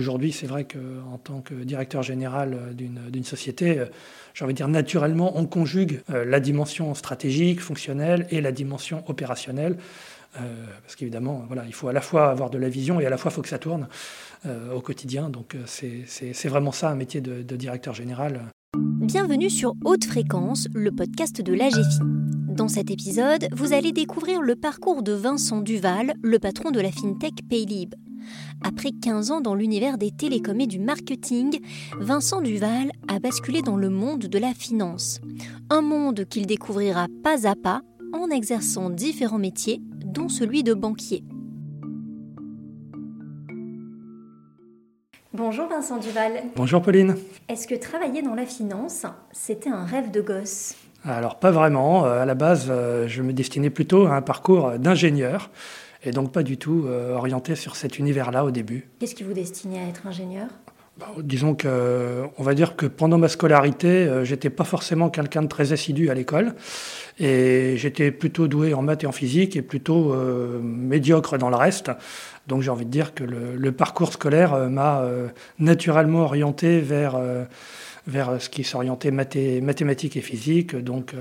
Aujourd'hui, c'est vrai qu'en tant que directeur général d'une société, j'ai envie de dire naturellement, on conjugue la dimension stratégique, fonctionnelle et la dimension opérationnelle. parce qu'évidemment, voilà, il faut à la fois avoir de la vision et à la fois faut que ça tourne au quotidien. Donc c'est vraiment ça un métier de, de directeur général. Bienvenue sur Haute Fréquence, le podcast de l'AGFI. Dans cet épisode, vous allez découvrir le parcours de Vincent Duval, le patron de la fintech Paylib. Après 15 ans dans l'univers des télécoms et du marketing, Vincent Duval a basculé dans le monde de la finance. Un monde qu'il découvrira pas à pas en exerçant différents métiers, dont celui de banquier. Bonjour Vincent Duval. Bonjour Pauline. Est-ce que travailler dans la finance, c'était un rêve de gosse? Alors pas vraiment. Euh, à la base, euh, je me destinais plutôt à un parcours d'ingénieur et donc pas du tout euh, orienté sur cet univers-là au début. Qu'est-ce qui vous destinait à être ingénieur? Bah, disons que, on va dire que pendant ma scolarité, j'étais pas forcément quelqu'un de très assidu à l'école, et j'étais plutôt doué en maths et en physique, et plutôt médiocre dans le reste. Donc j'ai envie de dire que le, parcours scolaire euh, m'a euh, naturellement orienté vers, euh, vers ce qui s'orientait mathématiques et physique, donc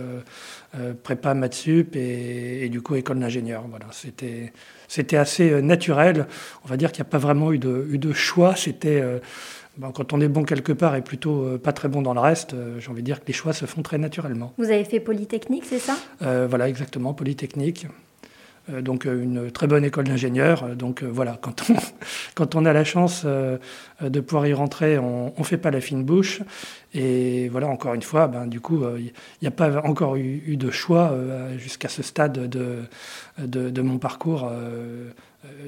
prépa, maths sup et, du coup école d'ingénieur. Voilà, c'était, c'était assez naturel. On va dire qu'il n'y a pas vraiment eu de, eu de choix. C'était quand on est bon quelque part et plutôt pas très bon dans le reste, j'ai envie de dire que les choix se font très naturellement. Vous avez fait Polytechnique, c'est ça? Voilà, exactement, Polytechnique. Euh, donc euh, une très bonne école d'ingénieur. Euh, donc voilà, quand on, quand on a la chance de pouvoir y rentrer, on ne fait pas la fine bouche. Et voilà, encore une fois, ben, du coup, il n'y a pas encore eu, de choix jusqu'à ce stade de, de, mon parcours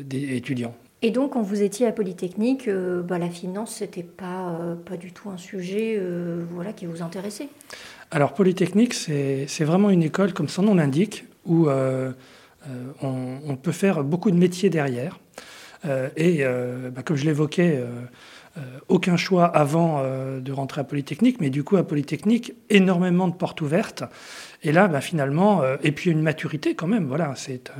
d'étudiant. Et donc, quand vous étiez à Polytechnique, bah, la finance, ce n'était pas, pas du tout un sujet voilà, qui vous intéressait? Alors, Polytechnique, c'est vraiment une école, comme son nom l'indique, où euh, on, peut faire beaucoup de métiers derrière. Euh, et euh, bah, comme je l'évoquais, aucun choix avant de rentrer à Polytechnique, mais du coup à Polytechnique, énormément de portes ouvertes. Et là, bah, finalement, et puis une maturité quand même, voilà, c'est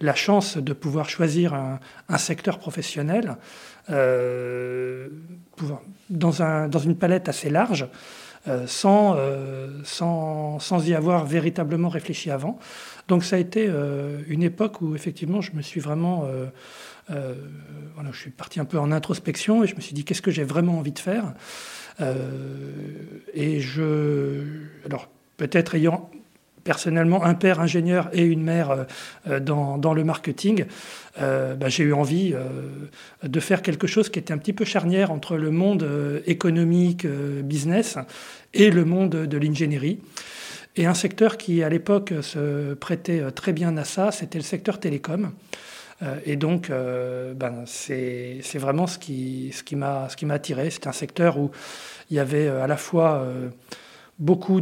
la chance de pouvoir choisir un, secteur professionnel dans, un, dans, une palette assez large, sans, sans, sans, y avoir véritablement réfléchi avant. Donc ça a été euh, une époque où effectivement je me suis vraiment... Euh, euh, voilà, je suis parti un peu en introspection et je me suis dit qu'est-ce que j'ai vraiment envie de faire? et je... Alors peut-être ayant personnellement un père ingénieur et une mère dans, dans, le marketing, bah, j'ai eu envie de faire quelque chose qui était un petit peu charnière entre le monde économique, business, et le monde de l'ingénierie. Et un secteur qui, à l'époque, se prêtait euh, très bien à ça, c'était le secteur télécom. Euh, et donc, euh, ben, c'est vraiment ce qui, m'a attiré. C'est un secteur où il y avait à la fois beaucoup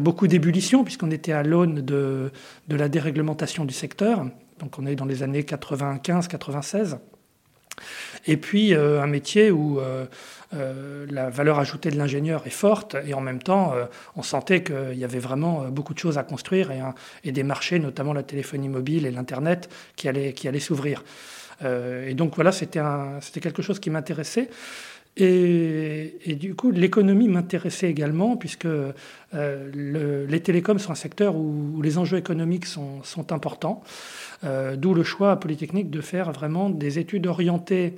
beaucoup d'ébullition, puisqu'on était à l'aune de la déréglementation du secteur. Donc, on est dans les années 95-96. Et puis, un métier où euh, la valeur ajoutée de l'ingénieur est forte et en même temps, euh, on sentait qu'il y avait vraiment euh, beaucoup de choses à construire et, des marchés, notamment la téléphonie mobile et l'Internet, qui allaient, qui allait s'ouvrir. et donc voilà, c'était quelque chose qui m'intéressait. Et, du coup, l'économie m'intéressait également, puisque les télécoms sont un secteur où, les enjeux économiques sont, importants. D'où le choix à Polytechnique de faire vraiment des études orientées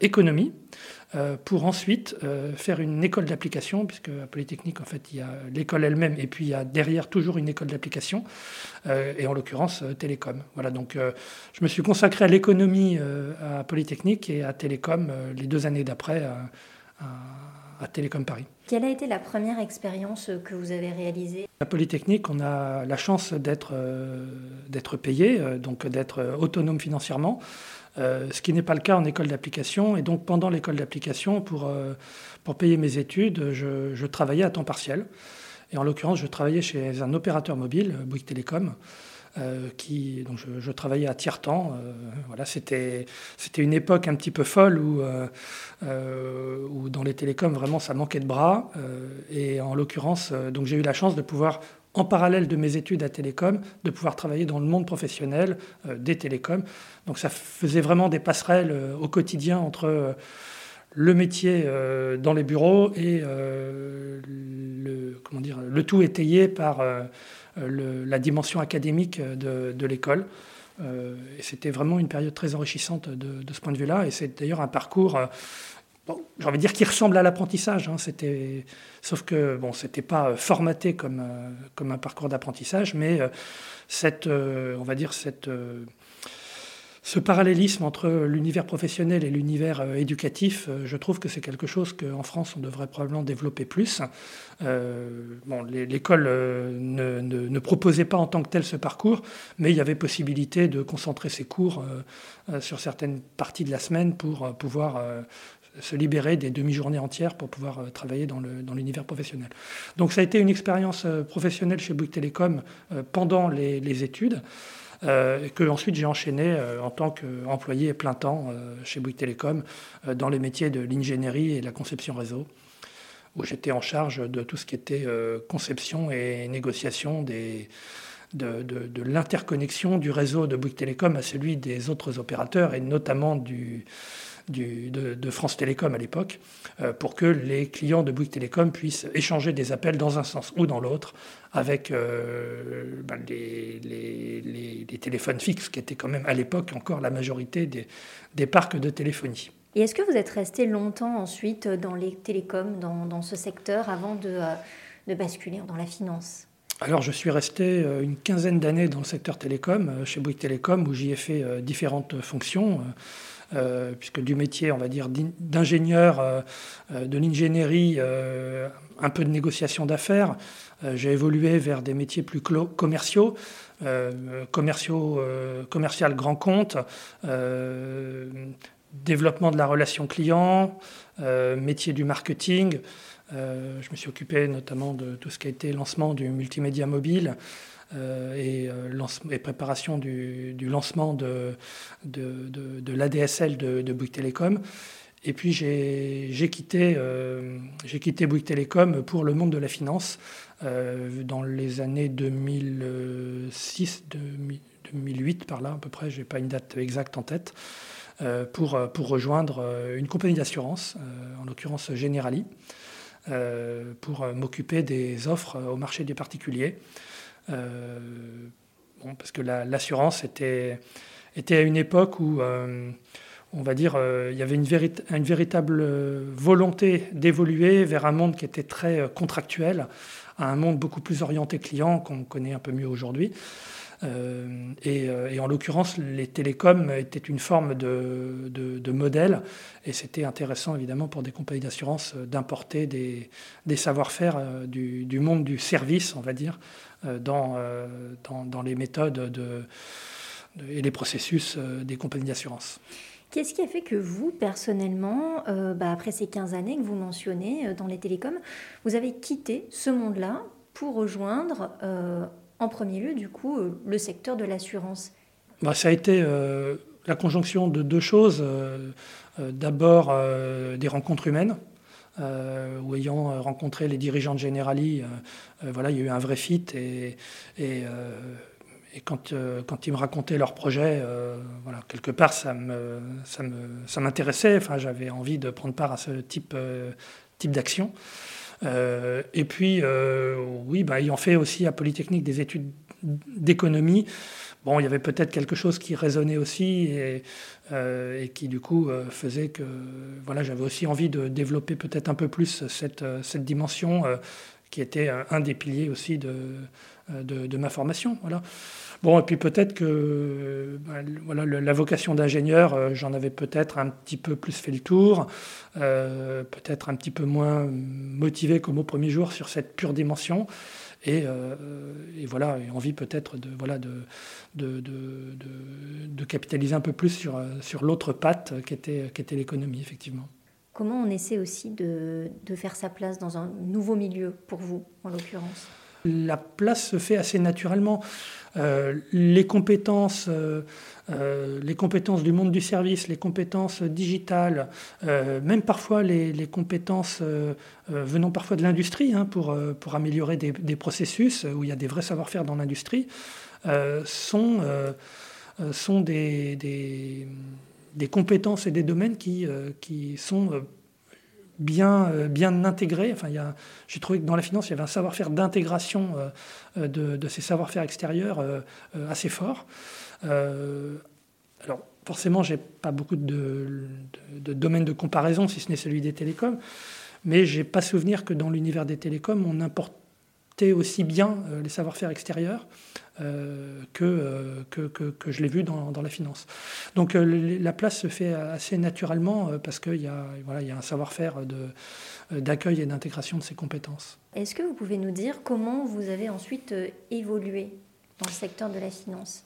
économie. Euh, pour ensuite euh, faire une école d'application, puisque à Polytechnique, en fait, il y a l'école elle-même, et puis il y a derrière toujours une école d'application, euh, et en l'occurrence Télécom. Voilà, donc je me suis consacré à l'économie à Polytechnique et à Télécom les deux années d'après à, Télécom Paris. Quelle a été la première expérience que vous avez réalisée? À Polytechnique, on a la chance d'être d'être payé, donc d'être autonome financièrement. Euh, ce qui n'est pas le cas en école d'application. Et donc pendant l'école d'application, pour, euh, pour payer mes études, je, travaillais à temps partiel. Et en l'occurrence, je travaillais chez un opérateur mobile, Bouygues Télécom. Euh, qui, donc je, travaillais à tiers-temps. voilà, c'était, c'était une époque un petit peu folle où, où dans les télécoms, vraiment, ça manquait de bras. et en l'occurrence, donc j'ai eu la chance de pouvoir en parallèle de mes études à Télécom, de pouvoir travailler dans le monde professionnel des télécoms. Donc ça faisait vraiment des passerelles au quotidien entre le métier dans les bureaux et le, comment dire, le tout étayé par la dimension académique de l'école. Euh, c'était vraiment une période très enrichissante de, ce point de vue-là. Et c'est d'ailleurs un parcours, euh, j'ai envie de dire, qui ressemble à l'apprentissage. Hein. C'était, sauf que bon, c'était pas formaté comme, euh, comme un parcours d'apprentissage, mais cette, on va dire, cette ce parallélisme entre l'univers professionnel et l'univers euh, éducatif, euh, je trouve que c'est quelque chose qu'en France, on devrait probablement développer plus. Euh, bon, L'école ne, proposait pas en tant que tel ce parcours, mais il y avait possibilité de concentrer ses cours sur certaines parties de la semaine pour pouvoir se libérer des demi-journées entières pour pouvoir travailler dans l'univers professionnel. Donc ça a été une expérience professionnelle chez Bouygues Télécom pendant les études. Euh, que ensuite j'ai enchaîné euh, en tant qu'employé plein temps euh, chez Bouygues Télécom dans les métiers de l'ingénierie et de la conception réseau, où j'étais en charge de tout ce qui était conception et négociation des, de, de l'interconnexion du réseau de Bouygues Télécom à celui des autres opérateurs et notamment du, de, France Télécom à l'époque, euh, pour que les clients de Bouygues Télécom puissent échanger des appels dans un sens ou dans l'autre avec euh, ben, les, téléphones fixes, qui étaient quand même à l'époque encore la majorité des, parcs de téléphonie. Et est-ce que vous êtes resté longtemps ensuite dans les télécoms, dans, ce secteur, avant de, euh, de basculer dans la finance? Alors, je suis resté une quinzaine d'années dans le secteur télécom, chez Bouygues Télécom, où j'y ai fait différentes fonctions. Euh, puisque du métier, on va dire, d'ingénieur, euh, euh, de l'ingénierie, un peu de négociation d'affaires, j'ai évolué vers des métiers plus commerciaux, commerciaux commercial grand compte, développement de la relation client, métier du marketing. je me suis occupé notamment de tout ce qui a été lancement du multimédia mobile. Euh, et, euh, et, préparation du, lancement de, l'ADSL de, de Bouygues Télécom. Et puis j'ai quitté, euh, quitté Bouygues Télécom pour le monde de la finance dans les années 2006, 2008 par là à peu près, je n'ai pas une date exacte en tête, pour, pour rejoindre une compagnie d'assurance, en l'occurrence Generali, pour m'occuper des offres au marché des particuliers. Euh, parce que l'assurance était, à une époque où euh, on va dire, euh, il y avait une, véritable volonté d'évoluer vers un monde qui était très contractuel, à un monde beaucoup plus orienté client qu'on connaît un peu mieux aujourd'hui. et, en l'occurrence, les télécoms étaient une forme de, modèle, et c'était intéressant évidemment pour des compagnies d'assurance d'importer des, savoir-faire du, monde du service, on va dire, euh, euh, dans, dans, les méthodes de, et les processus euh, des compagnies d'assurance. Qu'est-ce qui a fait que vous, personnellement, bah, après ces 15 années que vous mentionnez dans les télécoms, vous avez quitté ce monde-là pour rejoindre, en premier lieu, du coup, le secteur de l'assurance? Bah, Ça a été la conjonction de deux choses. D'abord, des rencontres humaines. Euh, où ayant euh, rencontré les dirigeants de Generali, euh, voilà, il y a eu un vrai fit et, quand, ils me racontaient leur projet, voilà, quelque part, ça, m'intéressait. Enfin, j'avais envie de prendre part à ce type, type d'action. et puis, oui, bah, ayant fait aussi à Polytechnique des études d'économie, Bon, il y avait peut-être quelque chose qui résonnait aussi et, euh, qui du coup euh, faisait que voilà, j'avais aussi envie de développer peut-être un peu plus cette, euh, cette dimension qui était un, des piliers aussi de, de, ma formation. Voilà. Bon, et puis peut-être que bah, voilà, la vocation d'ingénieur, j'en avais peut-être un petit peu plus fait le tour, peut-être un petit peu moins motivé comme au premier jour sur cette pure dimension. Et, et voilà, et envie peut-être de, voilà, de, de, de, capitaliser un peu plus sur, sur l'autre patte qui était, qui était l'économie, effectivement. Comment on essaie aussi de, faire sa place dans un nouveau milieu, pour vous, en l'occurrence? La place se fait assez naturellement. les compétences euh, les compétences du monde du service, les compétences digitales, euh, même parfois les, compétences euh, venant parfois de l'industrie hein, pour, pour améliorer des, processus où il y a des vrais savoir-faire dans l'industrie, sont, sont des, des, des, compétences et des domaines qui, qui sont bien, bien intégrés. Enfin, j'ai trouvé que dans la finance, il y avait un savoir-faire d'intégration de, de, ces savoir-faire extérieurs assez fort. Euh, alors, forcément, je n'ai pas beaucoup de, domaines de comparaison, si ce n'est celui des télécoms, mais je n'ai pas souvenir que dans l'univers des télécoms, on aussi bien euh, les savoir-faire extérieurs euh, que, que, je l'ai vu dans, la finance. Donc la place se fait assez naturellement parce qu'il y, a, voilà, y a un savoir-faire d'accueil et d'intégration de ces compétences. Est-ce que vous pouvez nous dire comment vous avez ensuite évolué dans le secteur de la finance?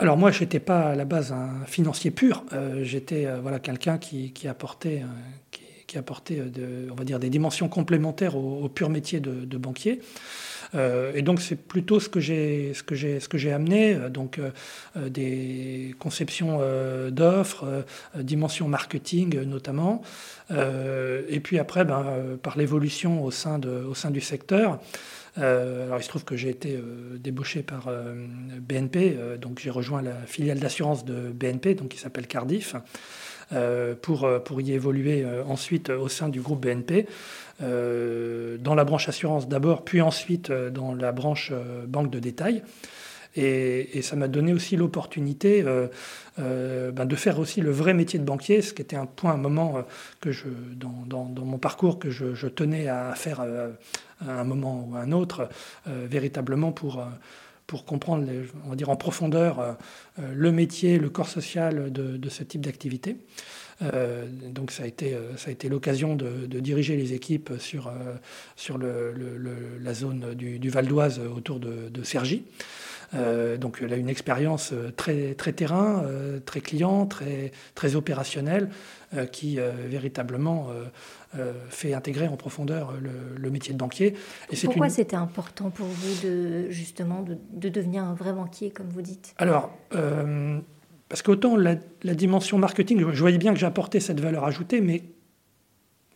Alors moi, je n'étais pas à la base un financier pur. Euh, j'étais euh, voilà quelqu'un qui, apportait, euh, qui, apportait on va dire des dimensions complémentaires au, pur métier de, banquier. et donc c'est plutôt ce que j'ai ce que j'ai ce que j'ai amené donc des conceptions d'offres, dimensions marketing notamment. et puis après, ben, par l'évolution au sein de au sein du secteur. Euh, alors il se trouve que j'ai été euh, débauché par euh, BNP, donc j'ai rejoint la filiale d'assurance de BNP, donc qui s'appelle Cardiff, pour, pour y évoluer ensuite au sein du groupe BNP, dans la branche assurance d'abord, puis ensuite dans la branche banque de détail. Et, ça m'a donné aussi l'opportunité ben, de faire aussi le vrai métier de banquier, ce qui était un point, un moment que je, dans, dans, mon parcours que je, je tenais à faire à un moment ou à un autre, euh, véritablement pour, euh, pour comprendre, on va dire en profondeur, euh, le métier, le corps social de, ce type d'activité. donc ça a été, ça a été l'occasion de, diriger les équipes sur, sur la zone du, Val d'Oise autour de, de Cergy. Donc elle a une expérience très, très terrain, très client, très, très opérationnelle, qui véritablement euh, fait intégrer en profondeur le, métier de banquier. Et Pourquoi c'était important pour vous de, justement de, devenir un vrai banquier, comme vous dites? Alors, euh, parce qu'autant la, la, dimension marketing, je voyais bien que j'apportais cette valeur ajoutée, mais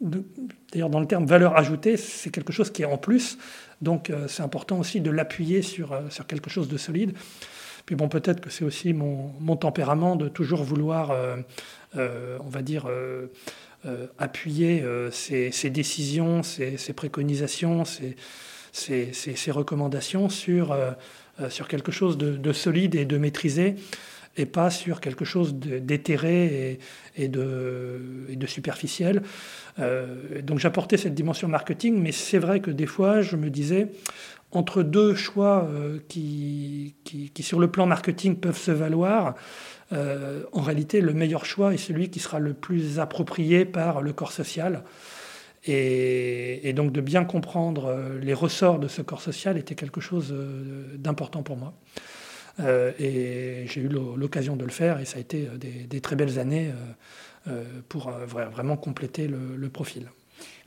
d'ailleurs dans le terme valeur ajoutée, c'est quelque chose qui est en plus. Donc euh, c'est important aussi de l'appuyer sur, sur quelque chose de solide. Puis bon, peut-être que c'est aussi mon, mon, tempérament de toujours vouloir, on va dire, euh, appuyer ces, euh, décisions, ces, préconisations, ces, recommandations sur, euh, sur quelque chose de, solide et de maîtrisé et pas sur quelque chose d'éthéré et, de, et, de, superficiel. donc j'apportais cette dimension marketing, mais c'est vrai que des fois, je me disais, entre deux choix qui, qui, qui, sur le plan marketing, peuvent se valoir, euh, en réalité, le meilleur choix est celui qui sera le plus approprié par le corps social. Et, donc de bien comprendre euh, les ressorts de ce corps social était quelque chose euh, d'important pour moi. Et j'ai eu l'occasion de le faire et ça a été des, très belles années pour vraiment compléter le profil.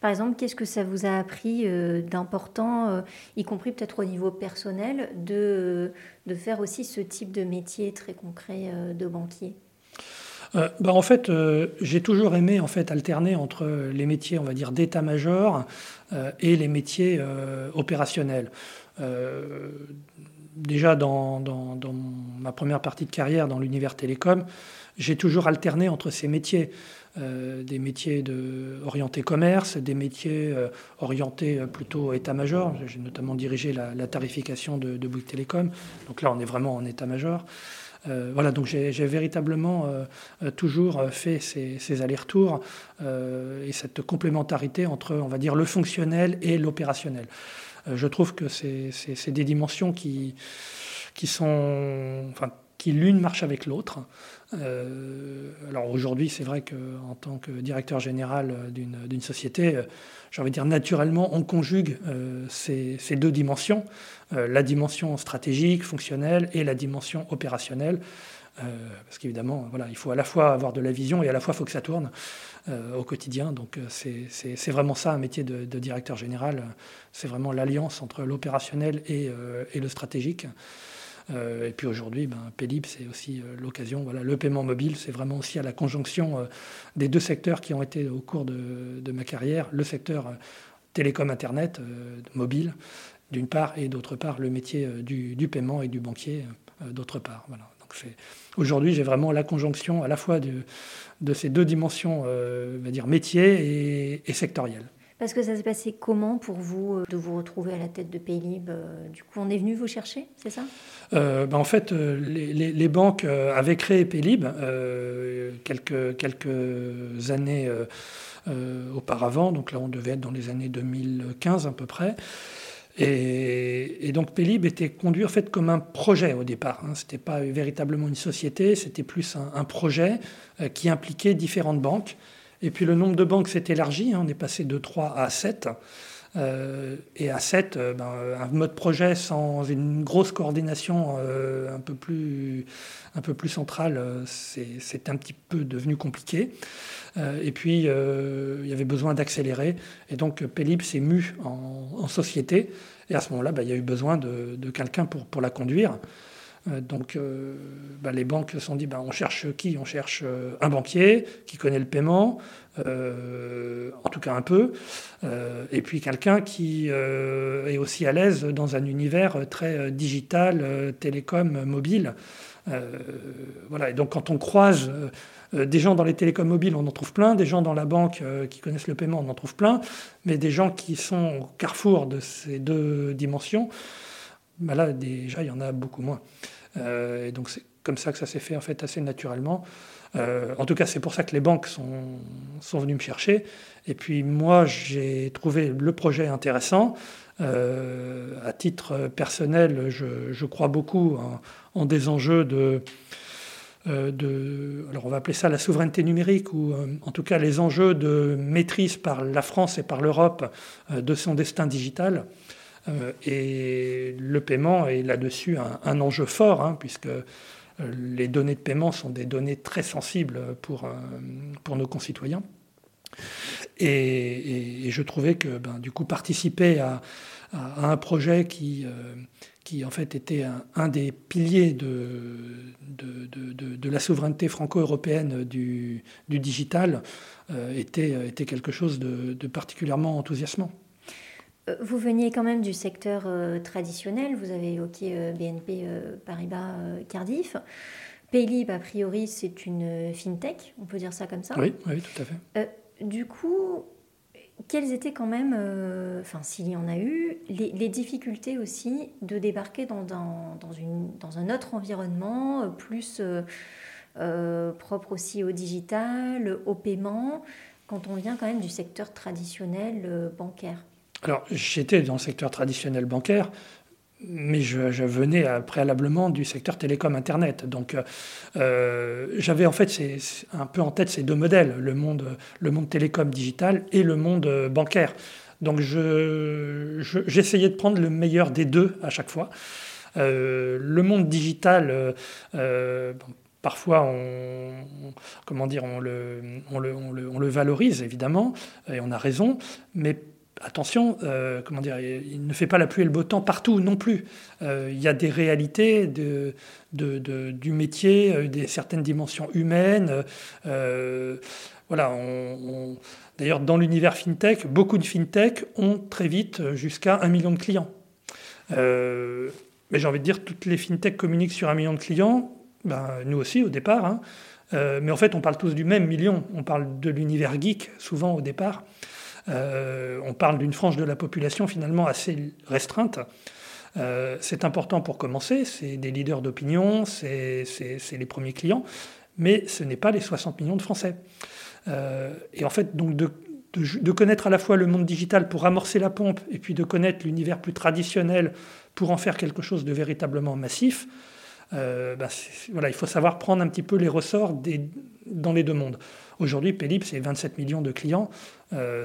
Par exemple, qu'est-ce que ça vous a appris euh, d'important, euh, y compris peut-être au niveau personnel, de, de faire aussi ce type de métier très concret euh, de banquier? Bah, en fait, j'ai toujours aimé en fait alterner entre les métiers, on va dire, d'état-major et les métiers opérationnels. Déjà dans, ma première partie de carrière dans l'univers télécom, j'ai toujours alterné entre ces métiers. Euh, des métiers orientés commerce, des métiers euh, orientés euh, plutôt état-major. J'ai notamment dirigé la, tarification de, de Bouygues Télécom. Donc là, on est vraiment en état-major. Voilà, donc j'ai véritablement toujours fait ces, allers-retours et cette complémentarité entre, on va dire, le fonctionnel et l'opérationnel. je trouve que c'est des dimensions qui, sont, qui l'une marche avec l'autre. alors aujourd'hui, c'est vrai qu'en tant que directeur général d'une société, j'ai envie de dire naturellement, on conjugue ces, ces, deux dimensions, la dimension stratégique, fonctionnelle et la dimension opérationnelle. parce qu'évidemment, voilà, il faut à la fois avoir de la vision et à la fois il faut que ça tourne. Euh, au quotidien. Donc euh, c'est vraiment ça un métier de, directeur général. C'est vraiment l'alliance entre l'opérationnel et, euh, le stratégique. Et puis aujourd'hui, ben, Pélib, c'est aussi l'occasion. Voilà, le paiement mobile, c'est vraiment aussi à la conjonction des deux secteurs qui ont été au cours de, ma carrière. Le secteur télécom Internet, mobile, d'une part, et d'autre part, le métier du, paiement et du banquier, d'autre part. Voilà. Aujourd'hui, j'ai vraiment la conjonction à la fois de, ces deux dimensions, euh, va dire métier et, sectorielle. Parce que ça s'est passé comment pour vous euh, de vous retrouver à la tête de Paylib euh, Du coup, on est venu vous chercher, c'est ça? Ben, En fait, les, banques avaient créé Paylib quelques, années auparavant. Donc là, on devait être dans les années 2015 à peu près. Et, donc Pélib était conduit en fait comme un projet au départ. Hein. Ce n'était pas véritablement une société, c'était plus un, projet euh, qui impliquait différentes banques. Et puis le nombre de banques s'est élargi, hein. on est passé de 3 à 7. Euh, et à 7, euh, ben, un mode projet sans une grosse coordination un, peu plus, un peu plus centrale, c'est un petit peu devenu compliqué. et puis, il y avait besoin d'accélérer. Et donc, Pélib s'est mu en, société. Et à ce moment-là, ben, il y a eu besoin de, quelqu'un pour la conduire. Euh, donc euh, bah, les banques se sont dit bah, on cherche qui? On cherche euh, un banquier qui connaît le paiement, en tout cas un peu, et puis quelqu'un qui est aussi à l'aise dans un univers très digital, télécom, mobile. voilà. Et donc quand on croise des gens dans les télécoms mobiles, on en trouve plein, des gens dans la banque qui connaissent le paiement, on en trouve plein, mais des gens qui sont au carrefour de ces deux dimensions, bah là déjà il y en a beaucoup moins. Euh, et donc c'est comme ça que ça s'est fait en fait assez naturellement. Euh, en tout cas, c'est pour ça que les banques sont, sont venues me chercher. Et puis moi, j'ai trouvé le projet intéressant. Euh, à titre personnel, je, je crois beaucoup en, des enjeux de, de, alors on va appeler ça la souveraineté numérique, ou en tout cas les enjeux de maîtrise par la France et par l'Europe de son destin digital. Euh, et le paiement est là-dessus un, enjeu fort, hein, puisque euh, les données de paiement sont des données très sensibles pour, euh, pour nos concitoyens. Et, je trouvais que ben, du coup participer à, un projet qui, qui en fait était un, des piliers de, de, la souveraineté franco-européenne du, du, digital était, était quelque chose de particulièrement enthousiasmant. Euh, vous veniez quand même du secteur euh, traditionnel, vous avez évoqué euh, BNP Paribas Cardiff. Paylib, a priori, c'est une fintech, on peut dire ça comme ça Oui, oui tout à fait. du coup, quelles étaient quand même, enfin s'il y en a eu, les, difficultés aussi de débarquer dans, dans, dans, une, dans un autre environnement, plus propre aussi au digital, au paiement, quand on vient quand même du secteur traditionnel bancaire? Alors, j'étais dans le secteur traditionnel bancaire, mais je, venais préalablement du secteur télécom Internet. Donc, euh, j'avais en fait un peu en tête ces deux modèles, le monde, télécom digital et le monde bancaire. Donc, j'essayais de prendre le meilleur des deux à chaque fois. Euh, le monde digital, euh, parfois on, comment dire, le, on le, valorise évidemment, et on a raison, mais attention, euh, comment dire, il ne fait pas la pluie et le beau temps partout non plus. Euh, il y a des réalités du métier, euh, des certaines dimensions humaines. voilà, d'ailleurs, dans l'univers fintech, beaucoup de fintech ont très vite jusqu'à un million de clients. mais j'ai envie de dire, toutes les fintech communiquent sur un million de clients. Ben, nous aussi, au départ. Hein. mais en fait, on parle tous du même million. On parle de l'univers geek, souvent au départ. Euh, on parle d'une frange de la population finalement assez restreinte. Euh, c'est important pour commencer, c'est des leaders d'opinion, c'est les premiers clients, mais ce n'est pas les 60 millions de Français. Euh, et en fait, donc de, connaître à la fois le monde digital pour amorcer la pompe, et puis de connaître l'univers plus traditionnel pour en faire quelque chose de véritablement massif, bah, voilà, il faut savoir prendre un petit peu les ressorts des, dans les deux mondes. Aujourd'hui, Pélib, c'est 27 millions de clients.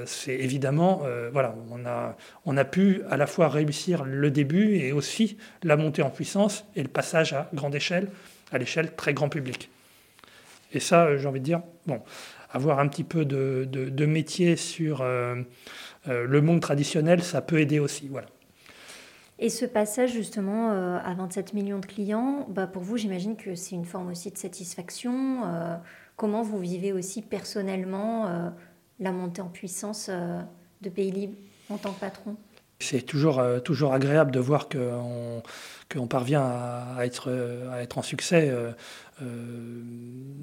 c'est évidemment, voilà, on a, on a pu à la fois réussir le début et aussi la montée en puissance et le passage à grande échelle, à l'échelle très grand public. Et ça, j'ai envie de dire, bon, avoir un petit peu de, métier sur euh, euh, le monde traditionnel, ça peut aider aussi. Voilà. Et ce passage justement euh, à 27 millions de clients, bah pour vous, j'imagine que c'est une forme aussi de satisfaction. Comment vous vivez aussi personnellement la montée en puissance de Pays Libre en tant que patron? C'est toujours, toujours agréable de voir qu'on qu'on parvient à, être, à être en succès euh,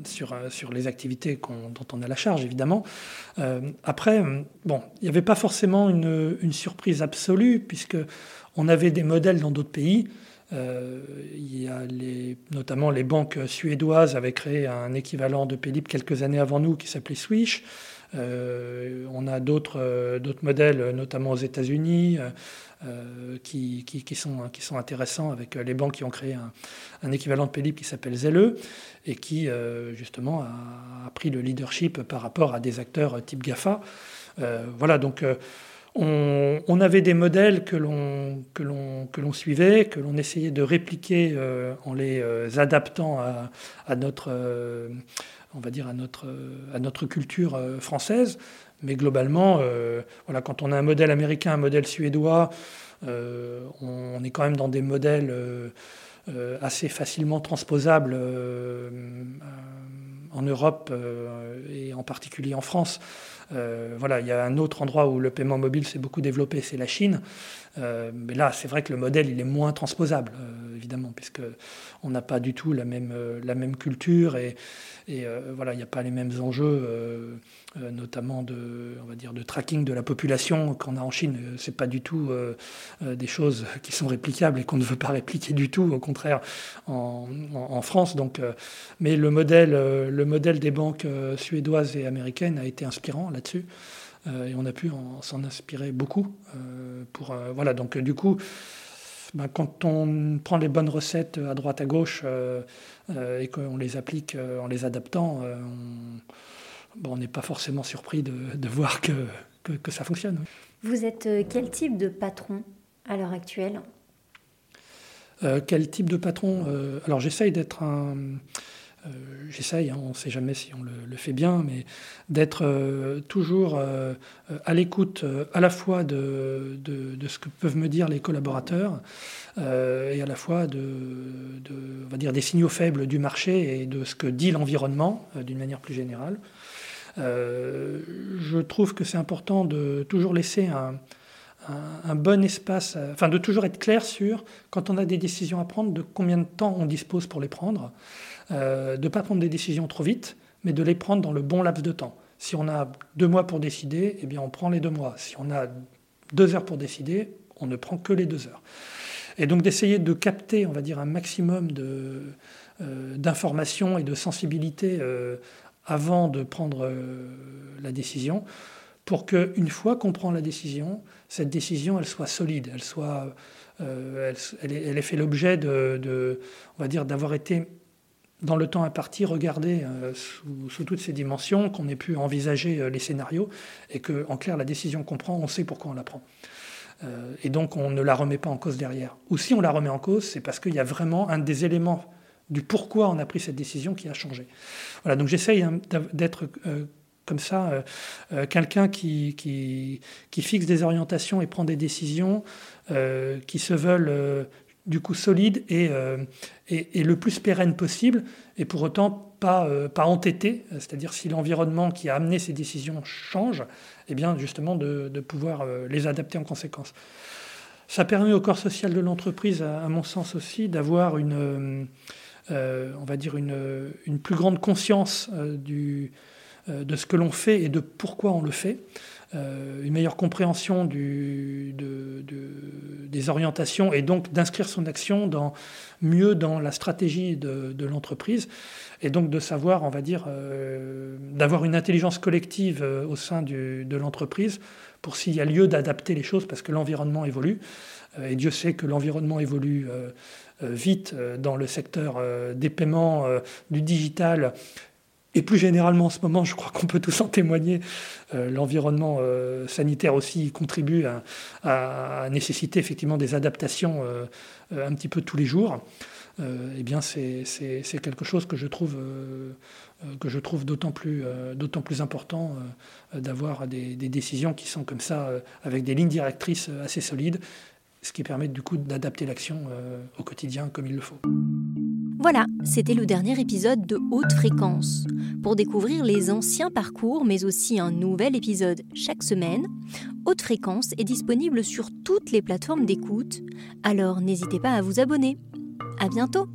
sur, euh, sur les activités dont on a la charge, évidemment. Euh, après, bon, il n'y avait pas forcément une, une, surprise absolue, puisque on avait des modèles dans d'autres pays. Il y a notamment les banques suédoises avaient créé un équivalent de Pélip quelques années avant nous qui s'appelait Swish. on a d'autres d'autres modèles, notamment aux États-Unis. Euh, qui, sont, intéressants avec euh, les banques qui ont créé un, équivalent de Pélib qui s'appelle Zelle et qui euh, justement a, pris le leadership par rapport à des acteurs type GAFA. voilà, donc on, avait des modèles que l'on, suivait, que l'on essayait de répliquer en les adaptant à, notre, culture française. Mais globalement, euh, quand on a un modèle américain, un modèle suédois, euh, on, est quand même dans des modèles euh, assez facilement transposables en Europe et en particulier en France. Voilà, il y a un autre endroit où le paiement mobile s'est beaucoup développé, c'est la Chine. mais là, c'est vrai que le modèle, il est moins transposable, évidemment, puisque on n'a pas du tout la même, culture et, et voilà, il n'y a pas les mêmes enjeux euh, notamment de, on va dire, de tracking de la population qu'on a en Chine. Euh, c'est pas du tout euh, des choses qui sont réplicables et qu'on ne veut pas répliquer du tout, au contraire, en, en, France. Donc, mais le modèle, le modèle des banques suédoises et américaines a été inspirant là-dessus. et on a pu s'en inspirer beaucoup. pour, voilà, donc du coup, ben, quand on prend les bonnes recettes à droite à gauche et qu'on les applique en les adaptant, on, bon, on n'est pas forcément surpris de, voir que, que, ça fonctionne. Vous êtes euh, quel type de patron à l'heure actuelle? Euh, Quel type de patron? Euh, Alors j'essaye d'être un... j'essaye, hein, on ne sait jamais si on le, fait bien, mais d'être toujours à l'écoute à la fois de, de, ce que peuvent me dire les collaborateurs et à la fois de, on va dire, des signaux faibles du marché et de ce que dit l'environnement d'une manière plus générale. Euh, je trouve que c'est important de toujours laisser un, bon espace, enfin de toujours être clair sur, quand on a des décisions à prendre, de combien de temps on dispose pour les prendre, euh, de ne pas prendre des décisions trop vite, mais de les prendre dans le bon laps de temps. Si on a deux mois pour décider, eh bien on prend les deux mois. Si on a deux heures pour décider, on ne prend que les deux heures. Et donc d'essayer de capter, on va dire, un maximum euh, d'informations et de sensibilité avant de prendre euh, la décision, pour qu'une fois qu'on prend la décision, cette décision, elle soit solide, elle soit, euh, elle, ait fait l'objet de, on va dire, d'avoir été dans le temps imparti, regardée euh, sous, toutes ses dimensions, qu'on ait pu envisager les scénarios, et que, en clair, la décision qu'on prend, on sait pourquoi on la prend. et donc, on ne la remet pas en cause derrière. Ou si on la remet en cause, c'est parce qu'il y a vraiment un des éléments du pourquoi on a pris cette décision qui a changé. Voilà, donc j'essaye hein, d'être euh, comme ça, euh, euh, quelqu'un qui, qui, fixe des orientations et prend des décisions qui se veulent du coup solides et, et, le plus pérenne possible, et pour autant pas, pas entêté, c'est-à-dire si l'environnement qui a amené ces décisions change, eh bien justement de, de pouvoir les adapter en conséquence. Ça permet au corps social de l'entreprise, à, mon sens aussi, d'avoir une on va dire, une, plus grande conscience euh, du, euh, de ce que l'on fait et de pourquoi on le fait. une meilleure compréhension des orientations et donc d'inscrire son action dans, mieux dans la stratégie de, l'entreprise et donc de savoir, on va dire, d'avoir une intelligence collective au sein de l'entreprise pour s'il y a lieu d'adapter les choses parce que l'environnement évolue. et Dieu sait que l'environnement évolue vite dans le secteur des paiements, du digital et plus généralement, en ce moment, je crois qu'on peut tous en témoigner, euh, l'environnement euh, sanitaire aussi contribue à, nécessiter effectivement des adaptations euh, un petit peu tous les jours. eh bien, c'est quelque chose que je trouve, trouve d'autant plus, plus important d'avoir des, décisions qui sont comme ça, avec des lignes directrices assez solides, ce qui permet du coup d'adapter l'action au quotidien comme il le faut. Voilà, c'était le dernier épisode de Haute Fréquence. Pour découvrir les anciens parcours, mais aussi un nouvel épisode chaque semaine, Haute Fréquence est disponible sur toutes les plateformes d'écoute, alors n'hésitez pas à vous abonner. À bientôt!